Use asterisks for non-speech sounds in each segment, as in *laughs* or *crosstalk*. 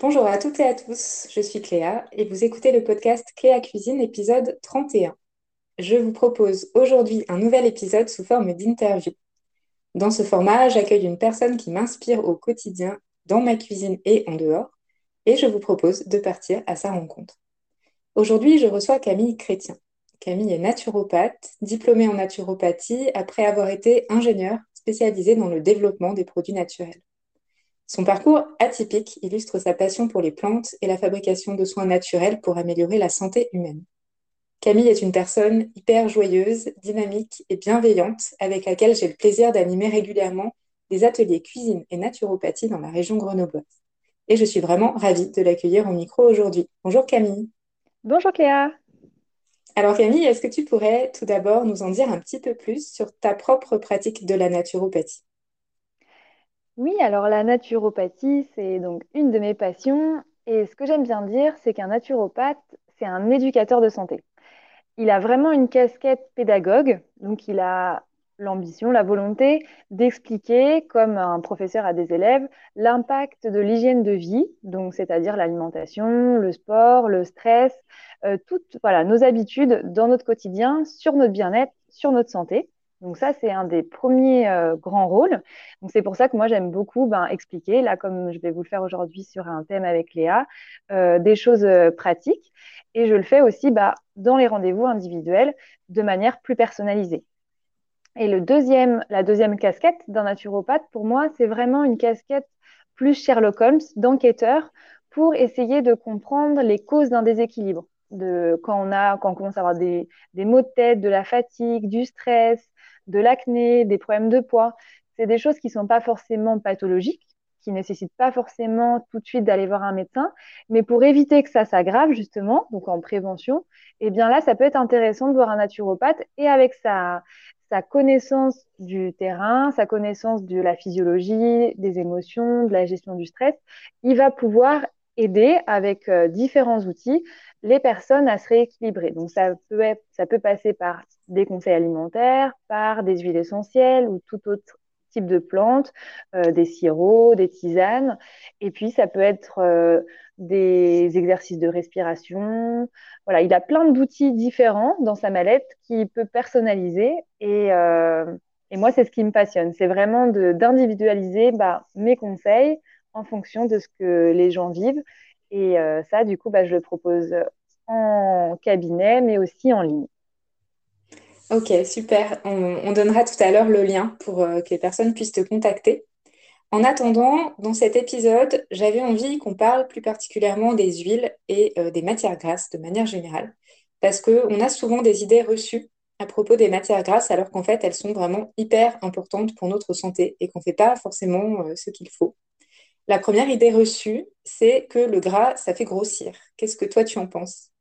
Bonjour à toutes et à tous, je suis Cléa et vous écoutez le podcast Cléa Cuisine épisode 31. Je vous propose aujourd'hui un nouvel épisode sous forme d'interview. Dans ce format, j'accueille une personne qui m'inspire au quotidien dans ma cuisine et en dehors et je vous propose de partir à sa rencontre. Aujourd'hui, je reçois Camille Chrétien. Camille est naturopathe, diplômée en naturopathie après avoir été ingénieure spécialisée dans le développement des produits naturels. Son parcours atypique illustre sa passion pour les plantes et la fabrication de soins naturels pour améliorer la santé humaine. Camille est une personne hyper joyeuse, dynamique et bienveillante avec laquelle j'ai le plaisir d'animer régulièrement des ateliers cuisine et naturopathie dans la région grenobloise. Et je suis vraiment ravie de l'accueillir au micro aujourd'hui. Bonjour Camille. Bonjour Cléa. Alors Camille, est-ce que tu pourrais tout d'abord nous en dire un petit peu plus sur ta propre pratique de la naturopathie? Oui, alors la naturopathie, c'est donc une de mes passions. Et ce que j'aime bien dire, c'est qu'un naturopathe, c'est un éducateur de santé. Il a vraiment une casquette pédagogue, donc il a l'ambition, la volonté d'expliquer, comme un professeur à des élèves, l'impact de l'hygiène de vie, donc c'est-à-dire l'alimentation, le sport, le stress, euh, toutes voilà, nos habitudes dans notre quotidien, sur notre bien-être, sur notre santé. Donc ça, c'est un des premiers euh, grands rôles. Donc c'est pour ça que moi, j'aime beaucoup ben, expliquer, là comme je vais vous le faire aujourd'hui sur un thème avec Léa, euh, des choses pratiques. Et je le fais aussi bah, dans les rendez-vous individuels de manière plus personnalisée. Et le deuxième, la deuxième casquette d'un naturopathe, pour moi, c'est vraiment une casquette plus Sherlock Holmes, d'enquêteur, pour essayer de comprendre les causes d'un déséquilibre. De, quand, on a, quand on commence à avoir des, des maux de tête, de la fatigue, du stress, de l'acné, des problèmes de poids, c'est des choses qui ne sont pas forcément pathologiques, qui ne nécessitent pas forcément tout de suite d'aller voir un médecin, mais pour éviter que ça s'aggrave justement, donc en prévention, eh bien là, ça peut être intéressant de voir un naturopathe et avec sa, sa connaissance du terrain, sa connaissance de la physiologie, des émotions, de la gestion du stress, il va pouvoir aider avec euh, différents outils les personnes à se rééquilibrer. Donc ça peut, être, ça peut passer par des conseils alimentaires, par des huiles essentielles ou tout autre type de plantes, euh, des sirops, des tisanes. Et puis ça peut être euh, des exercices de respiration. Voilà, il a plein d'outils différents dans sa mallette qu'il peut personnaliser. Et, euh, et moi, c'est ce qui me passionne. C'est vraiment d'individualiser bah, mes conseils en fonction de ce que les gens vivent. Et euh, ça, du coup, bah, je le propose en cabinet, mais aussi en ligne. Ok, super. On, on donnera tout à l'heure le lien pour euh, que les personnes puissent te contacter. En attendant, dans cet épisode, j'avais envie qu'on parle plus particulièrement des huiles et euh, des matières grasses de manière générale, parce qu'on a souvent des idées reçues à propos des matières grasses, alors qu'en fait, elles sont vraiment hyper importantes pour notre santé et qu'on ne fait pas forcément ce qu'il faut. La première idée reçue, c'est que le gras, ça fait grossir. Qu'est-ce que toi, tu en penses?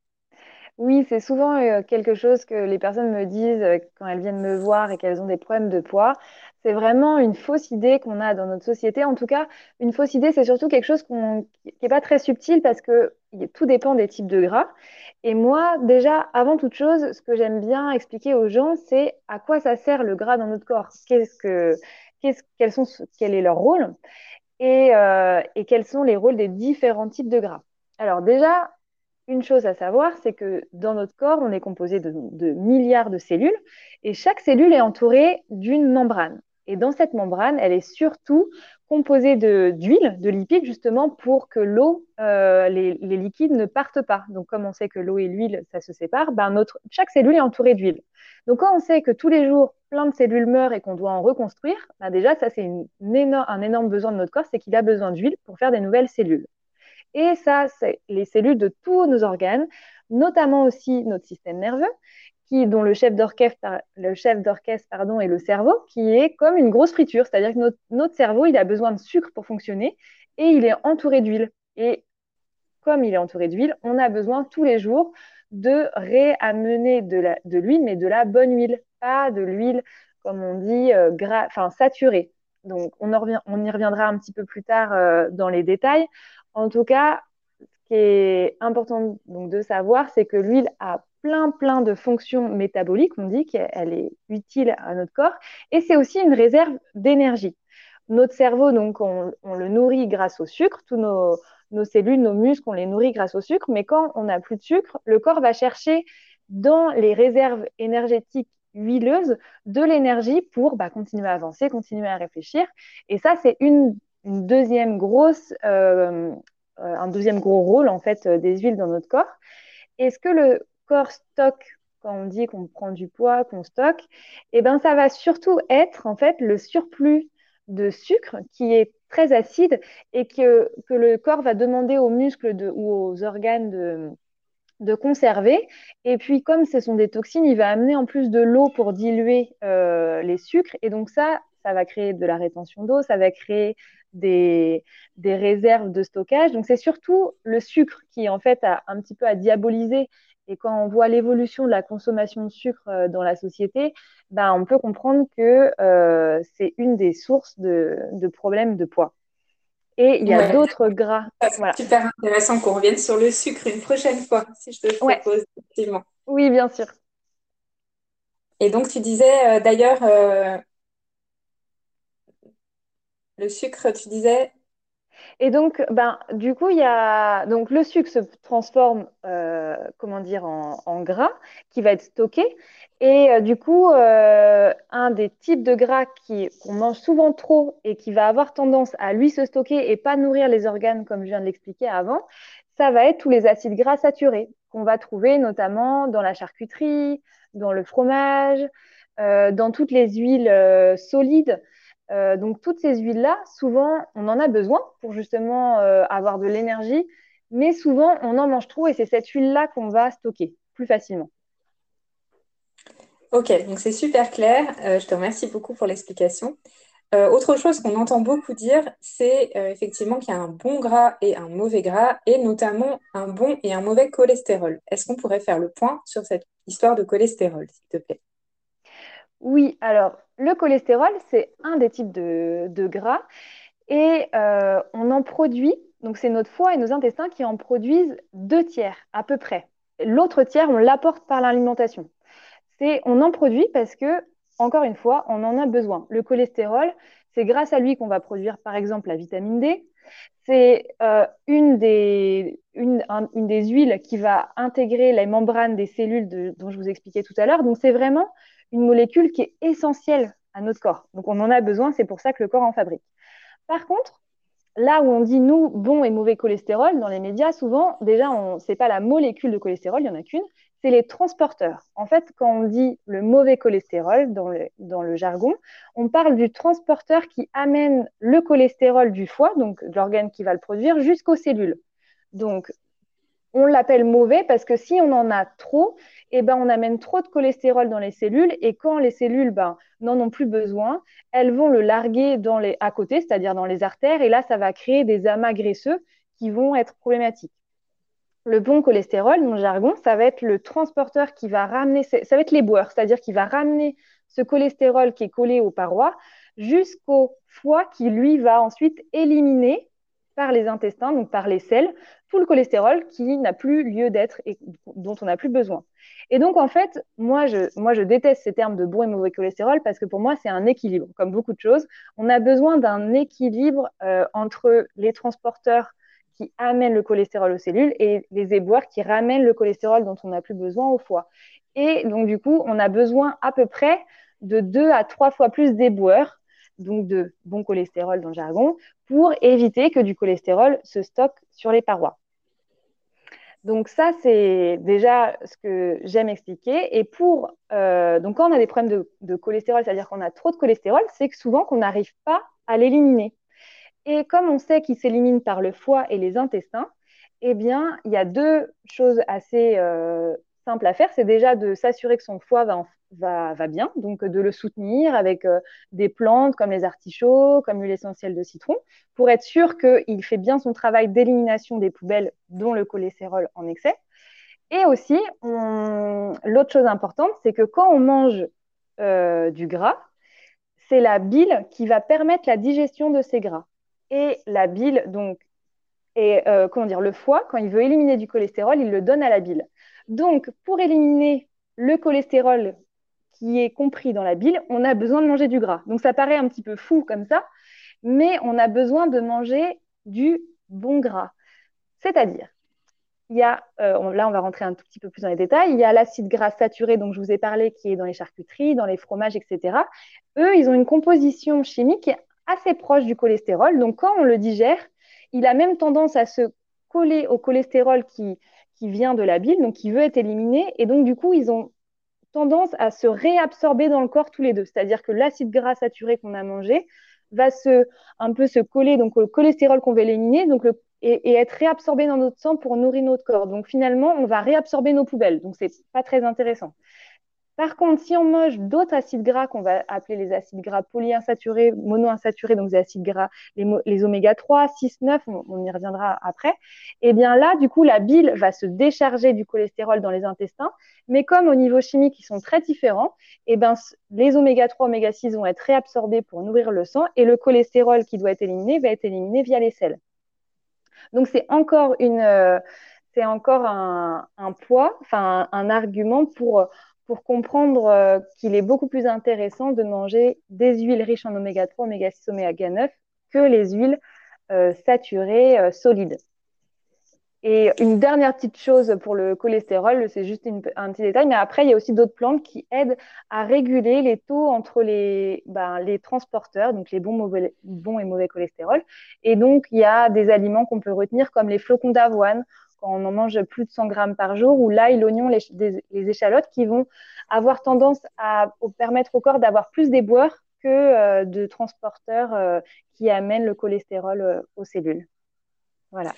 Oui, c'est souvent euh, quelque chose que les personnes me disent quand elles viennent me voir et qu'elles ont des problèmes de poids c'est vraiment une fausse idée qu'on a dans notre société. En tout cas, une fausse idée, c'est surtout quelque chose qui n'est pas très subtil parce que tout dépend des types de gras. Et moi, déjà, avant toute chose, ce que j'aime bien expliquer aux gens, c'est à quoi ça sert le gras dans notre corps. Qu'est-ce que, sont, quel est leur rôle? Et, euh, et quels sont les rôles des différents types de gras. Alors déjà, une chose à savoir, c'est que dans notre corps, on est composé de, milliards de cellules et chaque cellule est entourée d'une membrane. Et dans cette membrane, elle est surtout composée d'huile, de, lipides, justement pour que l'eau, euh, les, liquides ne partent pas. Donc, comme on sait que l'eau et l'huile, ça se sépare, ben notre, chaque cellule est entourée d'huile. Donc, quand on sait que tous les jours, plein de cellules meurent et qu'on doit en reconstruire, ben déjà, ça, c'est un énorme besoin de notre corps, c'est qu'il a besoin d'huile pour faire des nouvelles cellules. Et ça, c'est les cellules de tous nos organes, notamment aussi notre système nerveux dont le chef d'orchestre, est le cerveau, qui est comme une grosse friture. C'est-à-dire que notre, cerveau, il a besoin de sucre pour fonctionner et il est entouré d'huile. Et comme il est entouré d'huile, on a besoin tous les jours de réamener de l'huile, mais de la bonne huile, pas de l'huile, comme on dit, euh, saturée. Donc, on, y reviendra un petit peu plus tard euh, dans les détails. En tout cas, ce qui est important de savoir, c'est que l'huile a plein, plein de fonctions métaboliques. On dit qu'elle est utile à notre corps. Et c'est aussi une réserve d'énergie. Notre cerveau, donc, on, le nourrit grâce au sucre. Tous nos, cellules, nos muscles, on les nourrit grâce au sucre, mais quand on n'a plus de sucre, le corps va chercher dans les réserves énergétiques huileuses de l'énergie pour bah, continuer à avancer, continuer à réfléchir. Et ça, c'est une, deuxième grosse, euh, euh, un deuxième gros rôle en fait des huiles dans notre corps. Est-ce que le corps stocke quand on dit qu'on prend du poids, qu'on stocke Eh ben, ça va surtout être en fait le surplus de sucre qui est très acide et que, que le corps va demander aux muscles ou aux organes de, de conserver. Et puis, comme ce sont des toxines, il va amener en plus de l'eau pour diluer euh, les sucres. Et donc ça, ça va créer de la rétention d'eau, ça va créer des, des, réserves de stockage. Donc c'est surtout le sucre qui, en fait, a un petit peu à diaboliser. Et quand on voit l'évolution de la consommation de sucre euh, dans la société, ben, on peut comprendre que euh, c'est une des sources de, de problèmes de poids. Et il y a d'autres gras. C'est super intéressant qu'on revienne sur le sucre une prochaine fois, si je te propose, effectivement. Oui, bien sûr. Et donc, tu disais euh, d'ailleurs, euh, le sucre, tu disais. Et donc, ben, du coup, il y a donc le sucre se transforme, euh, comment dire, en, gras qui va être stocké. Et euh, du coup, euh, un des types de gras qu'on mange souvent trop et qui va avoir tendance à lui se stocker et pas nourrir les organes, comme je viens de l'expliquer avant, ça va être tous les acides gras saturés qu'on va trouver notamment dans la charcuterie, dans le fromage, dans toutes les huiles solides. Donc toutes ces huiles-là, souvent, on en a besoin pour justement avoir de l'énergie, mais souvent, on en mange trop et c'est cette huile-là qu'on va stocker plus facilement. Ok, donc c'est super clair. Euh, je te remercie beaucoup pour l'explication. Euh, autre chose qu'on entend beaucoup dire, c'est euh, effectivement qu'il y a un bon gras et un mauvais gras, et notamment un bon et un mauvais cholestérol. Est-ce qu'on pourrait faire le point sur cette histoire de cholestérol, s'il te plaît? Oui, alors le cholestérol, c'est un des types de, gras, et on en produit, donc c'est notre foie et nos intestins qui en produisent deux tiers à peu près. L'autre tiers, on l'apporte par l'alimentation c'est on en produit parce que, encore une fois, on en a besoin. Le cholestérol, c'est grâce à lui qu'on va produire, par exemple, la vitamine D. C'est euh, une, des, une, des huiles qui va intégrer les membranes des cellules dont je vous expliquais tout à l'heure. Donc, c'est vraiment une molécule qui est essentielle à notre corps. Donc, on en a besoin, c'est pour ça que le corps en fabrique. Par contre, là où on dit nous bon et mauvais cholestérol dans les médias, souvent déjà on c'est pas la molécule de cholestérol, il y en a qu'une, c'est les transporteurs. En fait, quand on dit le mauvais cholestérol dans le, jargon, on parle du transporteur qui amène le cholestérol du foie, donc l'organe qui va le produire, jusqu'aux cellules. On l'appelle mauvais parce que si on en a trop, eh ben, on amène trop de cholestérol dans les cellules et quand les cellules ben, n'en ont plus besoin, elles vont le larguer dans les, à côté, c'est-à-dire dans les artères, et là, ça va créer des amas graisseux qui vont être problématiques. Le bon cholestérol, le jargon, ça va être le transporteur qui va ramener, ça va être les boeurs, c'est-à-dire qui va ramener ce cholestérol qui est collé aux parois jusqu'au foie qui, lui, va ensuite éliminer par les intestins, donc par les selles, tout le cholestérol qui n'a plus lieu d'être et dont on n'a plus besoin. Et donc, en fait, moi je, déteste ces termes de bon et mauvais cholestérol parce que pour moi, c'est un équilibre. Comme beaucoup de choses, on a besoin d'un équilibre euh, entre les transporteurs qui amènent le cholestérol aux cellules et les éboueurs qui ramènent le cholestérol dont on n'a plus besoin au foie. Et donc, du coup, on a besoin à peu près de deux à trois fois plus d'éboueurs, donc de bon cholestérol dans le jargon, pour éviter que du cholestérol se stocke sur les parois. Donc ça, c'est déjà ce que j'aime expliquer. Et pour euh, donc quand on a des problèmes de, cholestérol, c'est-à-dire qu'on a trop de cholestérol, c'est que souvent qu'on n'arrive pas à l'éliminer. Et comme on sait qu'il s'élimine par le foie et les intestins, eh bien, il y a deux choses assez euh, simples à faire. C'est déjà de s'assurer que son foie va, va, bien, donc de le soutenir avec euh, des plantes comme les artichauts, comme l'huile essentielle de citron, pour être sûr qu'il fait bien son travail d'élimination des poubelles, dont le cholestérol en excès. Et aussi, l'autre chose importante, c'est que quand on mange euh, du gras, c'est la bile qui va permettre la digestion de ces gras et la bile, donc, et euh, comment dire, le foie, quand il veut éliminer du cholestérol, il le donne à la bile. Donc, pour éliminer le cholestérol qui est compris dans la bile, on a besoin de manger du gras. Donc, ça paraît un petit peu fou comme ça, mais on a besoin de manger du bon gras. C'est-à-dire, il y a, euh, là on va rentrer un tout petit peu plus dans les détails, il y a l'acide gras saturé dont je vous ai parlé qui est dans les charcuteries, dans les fromages, etc. Eux, ils ont une composition chimique assez proche du cholestérol. Donc quand on le digère, il a même tendance à se coller au cholestérol qui, qui vient de la bile, donc qui veut être éliminé. Et donc du coup, ils ont tendance à se réabsorber dans le corps tous les deux. C'est-à-dire que l'acide gras saturé qu'on a mangé va se, un peu se coller donc, au cholestérol qu'on veut éliminer. Donc le et, être réabsorbé dans notre sang pour nourrir notre corps. Donc finalement, on va réabsorber nos poubelles. Donc c'est pas très intéressant. Par contre, si on mange d'autres acides gras qu'on va appeler les acides gras polyinsaturés, monoinsaturés, donc les acides gras, les, oméga 3, 6, 9, on, y reviendra après, eh bien là, du coup, la bile va se décharger du cholestérol dans les intestins, mais comme au niveau chimique, ils sont très différents, eh bien les oméga 3, oméga 6 vont être réabsorbés pour nourrir le sang, et le cholestérol qui doit être éliminé va être éliminé via les selles. Donc c'est encore une, euh, c'est encore un, poids, enfin un, argument pour pour comprendre euh, qu'il est beaucoup plus intéressant de manger des huiles riches en oméga 3, oméga 6, oméga 9 que les huiles euh, saturées solides. Et une dernière petite chose pour le cholestérol, c'est juste un petit détail, mais après, il y a aussi d'autres plantes qui aident à réguler les taux entre les, ben, transporteurs, donc les bons et mauvais cholestérol. Et donc, il y a des aliments qu'on peut retenir comme les flocons d'avoine, quand on en mange plus de 100 grammes par jour, ou l'ail, l'oignon, les, les, échalotes qui vont avoir tendance à, permettre au corps d'avoir plus d'éboueurs que euh, de transporteurs euh, qui amènent le cholestérol euh, aux cellules. Voilà.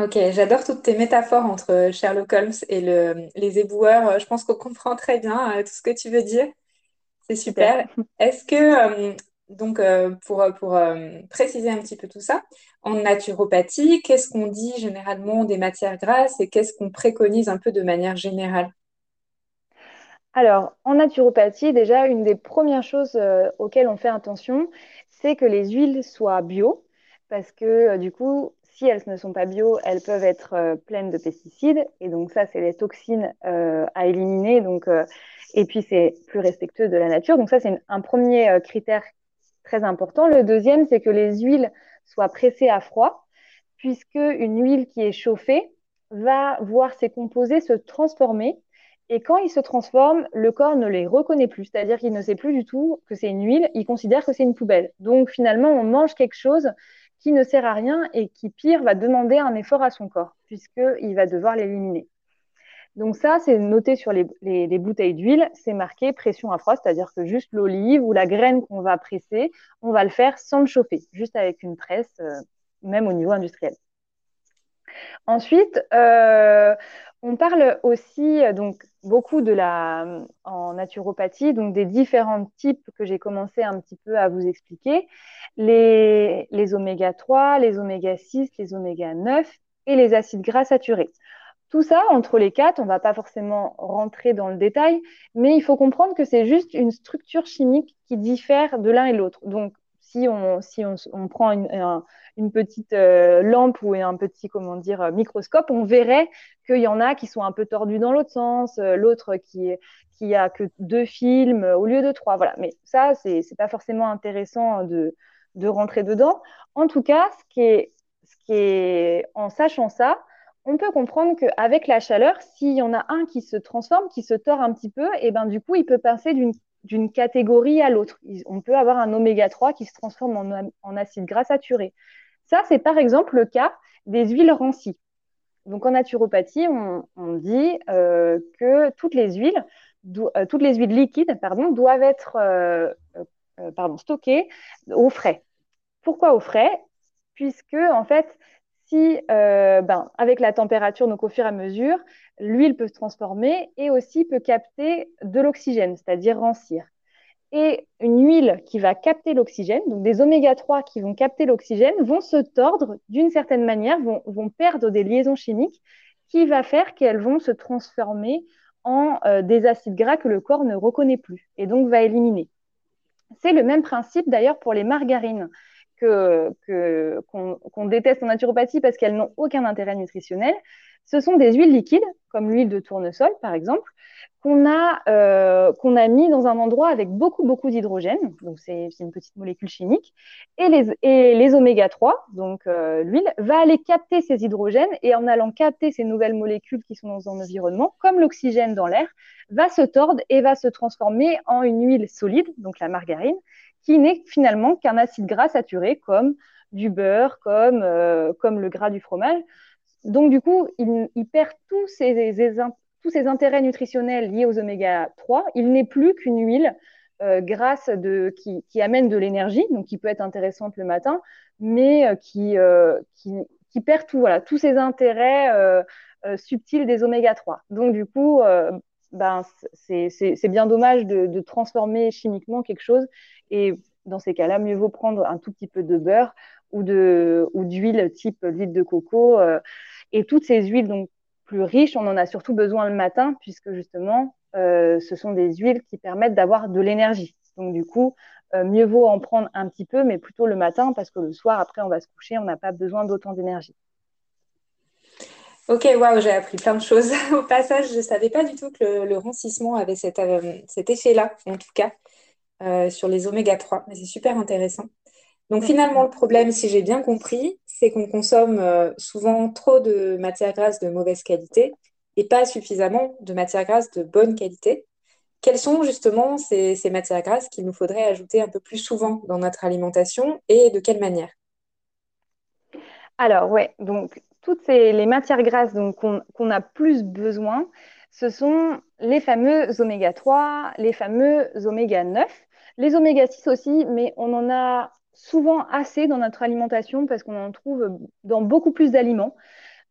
Ok, j'adore toutes tes métaphores entre Sherlock Holmes et les éboueurs. Je pense qu'on comprend très bien tout ce que tu veux dire. C'est super. Est-ce que, donc, pour, pour préciser un petit peu tout ça, en naturopathie, qu'est-ce qu'on dit généralement des matières grasses et qu'est-ce qu'on préconise un peu de manière générale? Alors, en naturopathie, déjà, une des premières choses auxquelles on fait attention, c'est que les huiles soient bio, parce que du coup, si elles ne sont pas bio, elles peuvent être euh, pleines de pesticides. Et donc ça, c'est les toxines euh, à éliminer. Donc, euh, et puis, c'est plus respectueux de la nature. Donc ça, c'est un premier critère très important. Le deuxième, c'est que les huiles soient pressées à froid, puisque une huile qui est chauffée va voir ses composés se transformer. Et quand ils se transforment, le corps ne les reconnaît plus, c'est-à-dire qu'il ne sait plus du tout que c'est une huile, il considère que c'est une poubelle. Donc finalement, on mange quelque chose qui ne sert à rien et qui, pire, va demander un effort à son corps, puisqu'il va devoir l'éliminer. Donc ça, c'est noté sur les, bouteilles d'huile, c'est marqué pression à froid, c'est-à-dire que juste l'olive ou la graine qu'on va presser, on va le faire sans le chauffer, juste avec une presse, euh, même au niveau industriel. Ensuite, euh, on parle aussi euh, donc beaucoup de la en naturopathie, donc des différents types que j'ai commencé un petit peu à vous expliquer, les, les oméga 3, les oméga 6, les oméga 9 et les acides gras saturés. Tout ça, entre les quatre, on ne va pas forcément rentrer dans le détail, mais il faut comprendre que c'est juste une structure chimique qui diffère de l'un et l'autre. Donc, si on, si on, prend une, petite euh, lampe ou un petit comment dire euh, microscope, on verrait qu'il y en a qui sont un peu tordus dans l'autre sens, euh, l'autre qui qui a que deux films au lieu de trois. Voilà. Mais ça, c'est n'est pas forcément intéressant de, de rentrer dedans. En tout cas, ce qui est, ce qui est en sachant ça, on peut comprendre qu'avec la chaleur, s'il y en a un qui se transforme, qui se tord un petit peu, et ben du coup, il peut passer d'une catégorie à l'autre. On peut avoir un oméga 3 qui se transforme en, acide gras saturé. Ça, c'est par exemple le cas des huiles rancies. Donc en naturopathie, on, dit euh, que toutes les huiles, euh, toutes les huiles liquides, pardon, doivent être euh, stockées au frais. Pourquoi au frais? Puisque en fait, si, ben, avec la température, donc au fur et à mesure, l'huile peut se transformer et aussi peut capter de l'oxygène, c'est-à-dire rancir. Et une huile qui va capter l'oxygène, donc des oméga 3 qui vont capter l'oxygène, vont se tordre d'une certaine manière, vont, perdre des liaisons chimiques qui va faire qu'elles vont se transformer en euh, des acides gras que le corps ne reconnaît plus et donc va éliminer. C'est le même principe d'ailleurs pour les margarines qu'on déteste en naturopathie parce qu'elles n'ont aucun intérêt nutritionnel, ce sont des huiles liquides, comme l'huile de tournesol par exemple, qu'on a, euh, qu'on a mis dans un endroit avec beaucoup, beaucoup d'hydrogène, donc c'est une petite molécule chimique, et les, et les oméga 3, donc euh, l'huile, va aller capter ces hydrogènes, et en allant capter ces nouvelles molécules qui sont dans un environnement, comme l'oxygène dans l'air, va se tordre et va se transformer en une huile solide, donc la margarine, qui n'est finalement qu'un acide gras saturé, comme du beurre, comme, euh, comme le gras du fromage. Donc, du coup, il, perd tous ces, tous ces intérêts nutritionnels liés aux oméga 3, il n'est plus qu'une huile euh, grasse de, qui, amène de l'énergie, donc qui peut être intéressante le matin, mais euh, qui, qui, perd tout, voilà, tous ces intérêts subtils des oméga 3. Donc du coup, ben, c'est bien dommage de, transformer chimiquement quelque chose. Et dans ces cas-là, mieux vaut prendre un tout petit peu de beurre ou d'huile ou type l'huile de coco. et toutes ces huiles donc, plus riches, on en a surtout besoin le matin, puisque justement, euh, ce sont des huiles qui permettent d'avoir de l'énergie. Donc du coup, euh, mieux vaut en prendre un petit peu, mais plutôt le matin, parce que le soir, après, on va se coucher, on n'a pas besoin d'autant d'énergie. Ok, waouh, j'ai appris plein de choses. *laughs* Au passage, je ne savais pas du tout que le, rancissement avait cet, euh, cet effet-là, en tout cas, sur les oméga 3. Mais c'est super intéressant. Donc finalement, le problème, si j'ai bien compris, c'est qu'on consomme euh, souvent trop de matières grasses de mauvaise qualité et pas suffisamment de matières grasses de bonne qualité. Quelles sont justement ces, matières grasses qu'il nous faudrait ajouter un peu plus souvent dans notre alimentation et de quelle manière? Alors ouais, donc toutes les matières grasses qu'on a plus besoin, ce sont les fameux oméga 3, les fameux oméga 9, les oméga 6 aussi, mais on en a souvent assez dans notre alimentation parce qu'on en trouve dans beaucoup plus d'aliments.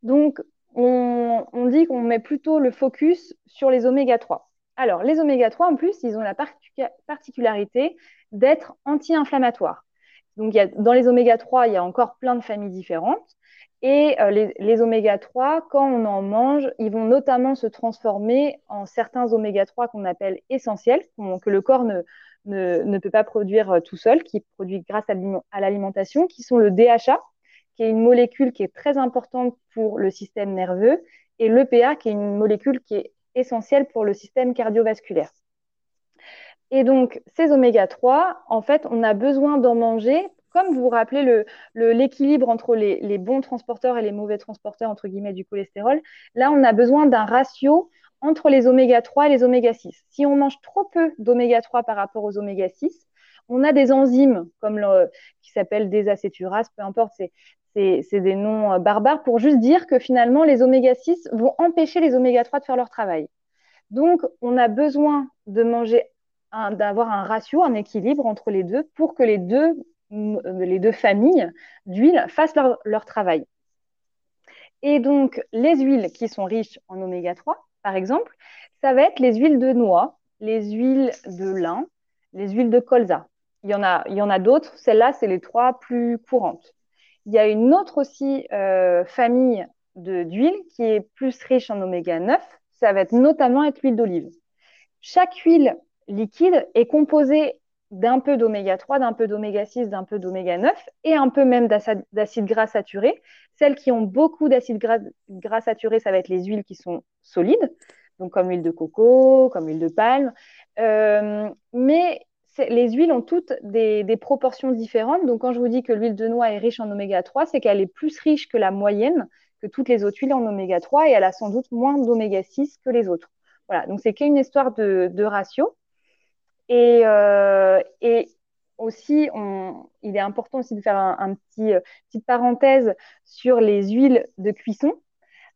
Donc, on, dit qu'on met plutôt le focus sur les oméga 3. Alors, les oméga 3, en plus, ils ont la particularité d'être anti-inflammatoires. Donc, dans les oméga 3, il y a encore plein de familles différentes. Et euh, les, oméga 3, quand on en mange, ils vont notamment se transformer en certains oméga 3 qu'on appelle essentiels, que le corps ne, ne, peut pas produire euh, tout seul, qui produit grâce à l'alimentation, qui sont le DHA, qui est une molécule qui est très importante pour le système nerveux, et l'EPA, qui est une molécule qui est essentielle pour le système cardiovasculaire. Et donc, ces oméga 3, en fait, on a besoin d'en manger, comme vous vous rappelez l'équilibre entre les, bons transporteurs et les mauvais transporteurs, entre guillemets, du cholestérol. Là, on a besoin d'un ratio entre les oméga 3 et les oméga 6. Si on mange trop peu d'oméga 3 par rapport aux oméga 6, on a des enzymes comme qui s'appellent des acéturases, peu importe, c'est des noms euh, barbares pour juste dire que finalement les oméga 6 vont empêcher les oméga 3 de faire leur travail. Donc on a besoin de manger d'avoir un ratio, un équilibre entre les deux pour que les deux, les deux familles d'huile fassent leur, travail. Et donc les huiles qui sont riches en oméga 3 par exemple, ça va être les huiles de noix, les huiles de lin, les huiles de colza. Il y en a, il y en a d'autres. Celles-là, c'est les trois plus courantes. Il y a une autre aussi euh, famille d'huiles qui est plus riche en oméga 9. Ça va être notamment être l'huile d'olive. Chaque huile liquide est composée d'un peu d'oméga 3, d'un peu d'oméga 6, d'un peu d'oméga 9 et un peu même d'acide gras saturé. Celles qui ont beaucoup d'acide gras, gras, saturé, ça va être les huiles qui sont solides, donc comme l'huile de coco, comme l'huile de palme. Euh, mais les huiles ont toutes des, proportions différentes. Donc quand je vous dis que l'huile de noix est riche en oméga 3, c'est qu'elle est plus riche que la moyenne, que toutes les autres huiles en oméga 3, et elle a sans doute moins d'oméga 6 que les autres. Voilà, donc c'est qu'une histoire de ratio. Euh, et, aussi, il est important aussi de faire un, euh, petite parenthèse sur les huiles de cuisson.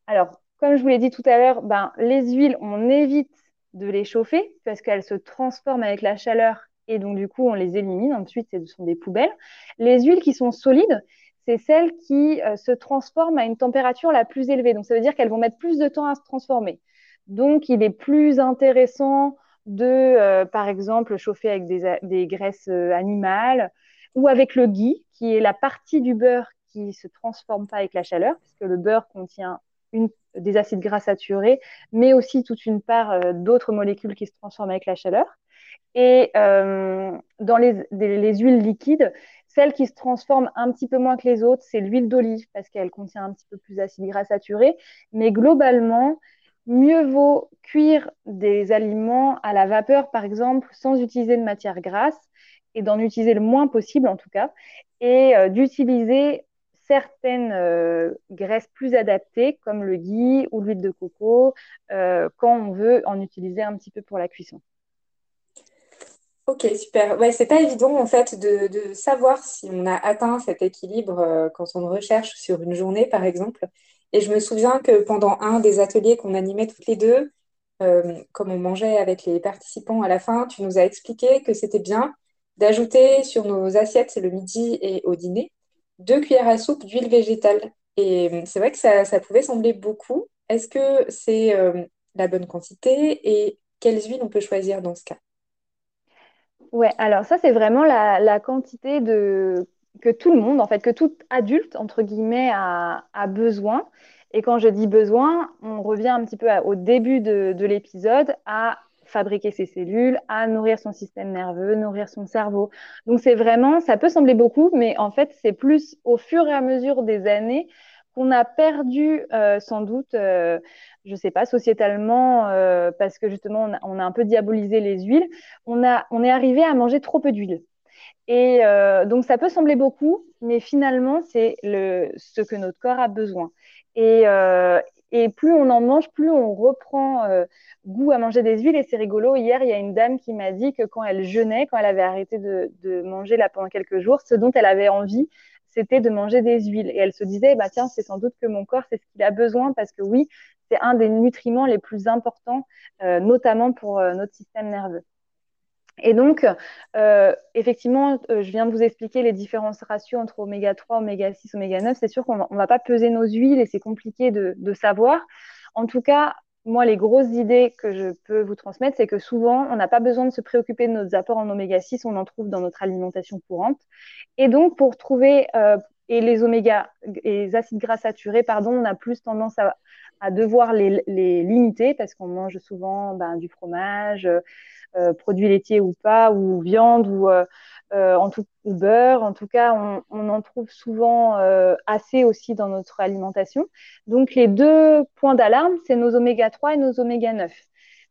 Alors, comme je vous l'ai dit tout à l'heure, ben, les huiles, on évite de les chauffer parce qu'elles se transforment avec la chaleur et donc du coup, on les élimine. Ensuite, ce sont des poubelles. Les huiles qui sont solides, c'est celles qui euh, se transforment à une température la plus élevée. Donc, ça veut dire qu'elles vont mettre plus de temps à se transformer. Donc, il est plus intéressant de, euh, par exemple, chauffer avec des, graisses euh, animales ou avec le ghee, qui est la partie du beurre qui se transforme pas avec la chaleur, puisque le beurre contient des acides gras saturés, mais aussi toute une part euh, d'autres molécules qui se transforment avec la chaleur. Et dans les, huiles liquides, celle qui se transforme un petit peu moins que les autres, c'est l'huile d'olive parce qu'elle contient un petit peu plus d'acide gras saturé. Mais globalement, mieux vaut cuire des aliments à la vapeur, par exemple, sans utiliser de matière grasse et d'en utiliser le moins possible en tout cas, et euh, d'utiliser certaines euh, graisses plus adaptées comme le ghee ou l'huile de coco euh, quand on veut en utiliser un petit peu pour la cuisson. Ok, super. Ouais, c'est pas évident en fait de, de, savoir si on a atteint cet équilibre quand on recherche sur une journée, par exemple. Et je me souviens que pendant un des ateliers qu'on animait toutes les deux, comme on mangeait avec les participants à la fin, tu nous as expliqué que c'était bien d'ajouter sur nos assiettes le midi et au dîner deux cuillères à soupe d'huile végétale. Et euh, c'est vrai que ça, pouvait sembler beaucoup. Est-ce que c'est euh, la bonne quantité et quelles huiles on peut choisir dans ce cas? Ouais, alors ça c'est vraiment la, quantité de que tout le monde, en fait, que tout adulte, entre guillemets, a, besoin. Et quand je dis besoin, on revient un petit peu au début de, de l'épisode à fabriquer ses cellules, à nourrir son système nerveux, nourrir son cerveau. Donc c'est vraiment, ça peut sembler beaucoup, mais en fait c'est plus au fur et à mesure des années qu'on a perdu euh, sans doute, euh, je ne sais pas, sociétalement, euh, parce que justement on a, un peu diabolisé les huiles, on, a, on est arrivé à manger trop peu d'huile. Et donc ça peut sembler beaucoup, mais finalement c'est ce que notre corps a besoin. Et, et plus on en mange, plus on reprend euh, goût à manger des huiles. Et c'est rigolo. Hier, il y a une dame qui m'a dit que quand elle jeûnait, quand elle avait arrêté de, manger là pendant quelques jours, ce dont elle avait envie, c'était de manger des huiles. Et elle se disait, bah tiens, c'est sans doute que mon corps, c'est ce qu'il a besoin parce que oui, c'est un des nutriments les plus importants, euh, notamment pour euh, notre système nerveux. Et donc, euh, effectivement, euh, je viens de vous expliquer les différences ratios entre oméga 3, oméga 6, oméga 9. C'est sûr qu'on ne va pas peser nos huiles et c'est compliqué de, savoir. En tout cas, moi, les grosses idées que je peux vous transmettre, c'est que souvent, on n'a pas besoin de se préoccuper de nos apports en oméga 6, on en trouve dans notre alimentation courante. Et donc, pour trouver, euh, et les oméga, les acides gras saturés, pardon, on a plus tendance à, devoir les, limiter parce qu'on mange souvent ben, du fromage, produits laitiers ou pas, ou viande, ou, euh, euh, en tout, ou beurre. En tout cas, on, en trouve souvent assez aussi dans notre alimentation. Donc, les deux points d'alarme, c'est nos oméga 3 et nos oméga 9.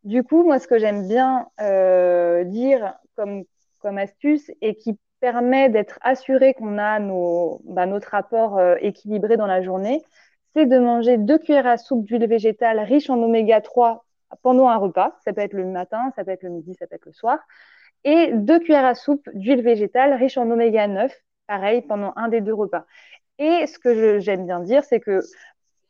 Du coup, moi, ce que j'aime bien dire comme, astuce et qui permet d'être assuré qu'on a bah, notre apport équilibré dans la journée, c'est de manger deux cuillères à soupe d'huile végétale riche en oméga 3 pendant un repas. Ça peut être le matin, ça peut être le midi, ça peut être le soir. Et deux cuillères à soupe d'huile végétale riche en oméga 9, pareil, pendant un des deux repas. Et ce que j'aime bien dire, c'est que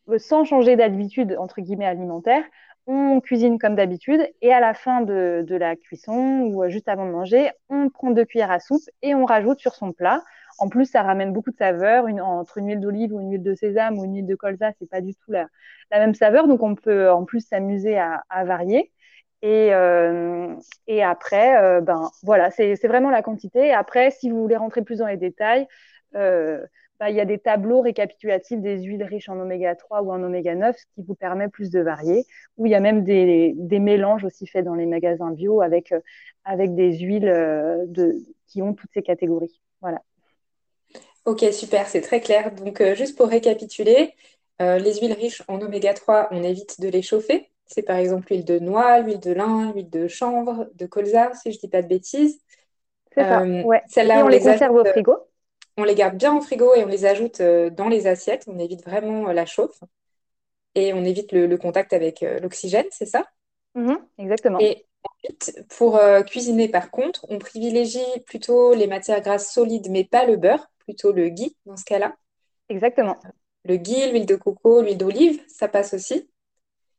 euh, sans changer d'habitude, entre guillemets, alimentaire, on cuisine comme d'habitude et à la fin de, de, la cuisson ou euh, juste avant de manger, on prend deux cuillères à soupe et on rajoute sur son plat en plus, ça ramène beaucoup de saveur. entre une huile d'olive ou une huile de sésame ou une huile de colza, c'est pas du tout la, même saveur. Donc, on peut en plus s'amuser à, varier. Et, euh, après, euh, ben voilà, c'est vraiment la quantité. après, si vous voulez rentrer plus dans les détails, euh, il y a des tableaux récapitulatifs des huiles riches en oméga 3 ou en oméga 9, ce qui vous permet plus de varier. Ou il y a même des, mélanges aussi faits dans les magasins bio avec, avec des huiles qui ont toutes ces catégories. Voilà. Ok, super, c'est très clair. Donc, euh, juste pour récapituler, euh, les huiles riches en oméga 3, on évite de les chauffer. C'est par exemple l'huile de noix, l'huile de lin, l'huile de chanvre, de colza, si je ne dis pas de bêtises. C'est ça, euh, ouais. Celles-là, on, les, conserve au frigo. On les garde bien au frigo et on les ajoute dans les assiettes. On évite vraiment la chauffe. Et on évite le, contact avec l'oxygène, c'est ça? Mmh Exactement. Et ensuite, pour cuisiner, par contre, on privilégie plutôt les matières grasses solides, mais pas le beurre plutôt le ghee dans ce cas-là. Exactement. Le ghee, l'huile de coco, l'huile d'olive, ça passe aussi.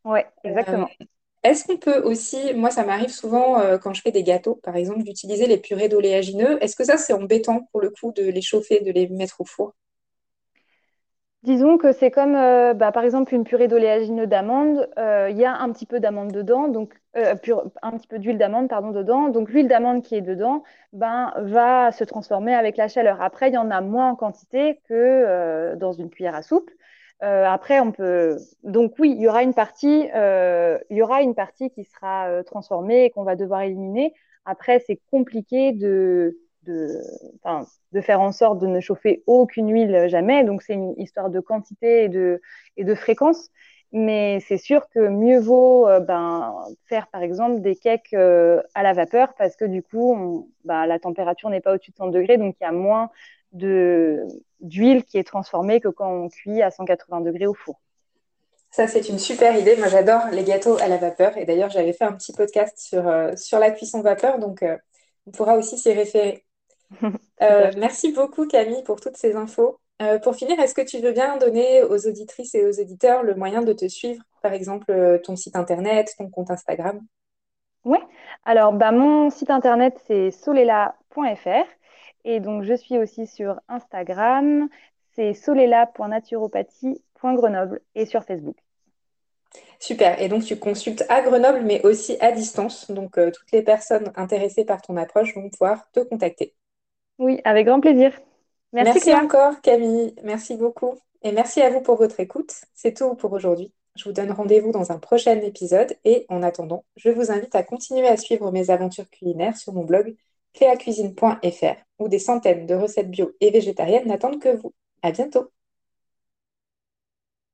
Oui, exactement. Euh, est-ce qu'on peut aussi, moi ça m'arrive souvent euh, quand je fais des gâteaux, par exemple, d'utiliser les purées d'oléagineux. Est-ce que ça c'est embêtant pour le coup de les chauffer, de les mettre au four? Disons que c'est comme, euh, bah, par exemple, une purée d'oléagineux d'amande. Euh, il y a un petit peu dedans, donc un petit d'huile d'amande, dedans. Donc l'huile d'amande qui est dedans, ben, va se transformer avec la chaleur. Après, il y en a moins en quantité que dans une cuillère à soupe. Après, on peut. Donc oui, il y aura une partie, il y aura une partie qui sera transformée et qu'on va devoir éliminer. Après, c'est compliqué de de, de faire en sorte de ne chauffer aucune huile jamais. Donc, c'est une histoire de quantité et de, et de fréquence. Mais c'est sûr que mieux vaut euh, ben, faire, par exemple, des cakes euh, à la vapeur parce que du coup, ben, la température n'est pas au-dessus de 100 degrés. Donc, il y a moins d'huile qui est transformée que quand on cuit à 180 degrés au four. Ça, c'est une super idée. Moi, j'adore les gâteaux à la vapeur. Et d'ailleurs, j'avais fait un petit podcast sur, euh, sur la cuisson vapeur. Donc, on pourra aussi s'y référer. *laughs* merci beaucoup, Camille, pour toutes ces infos. Euh, pour finir, est-ce que tu veux bien donner aux auditrices et aux éditeurs le moyen de te suivre, par exemple euh, ton site internet, ton compte Instagram? Oui, alors bah, mon site internet c'est solela.fr et donc je suis aussi sur Instagram, c'est solela.naturopathie.grenoble et sur Facebook. Super, et donc tu consultes à Grenoble mais aussi à distance, donc euh, toutes les personnes intéressées par ton approche vont pouvoir te contacter. Oui, avec grand plaisir. Merci, encore Camille, merci beaucoup. Et merci à vous pour votre écoute. C'est tout pour aujourd'hui. Je vous donne rendez-vous dans un prochain épisode et en attendant, je vous invite à continuer à suivre mes aventures culinaires sur mon blog cléacuisine.fr où des centaines de recettes bio et végétariennes n'attendent que vous. À bientôt!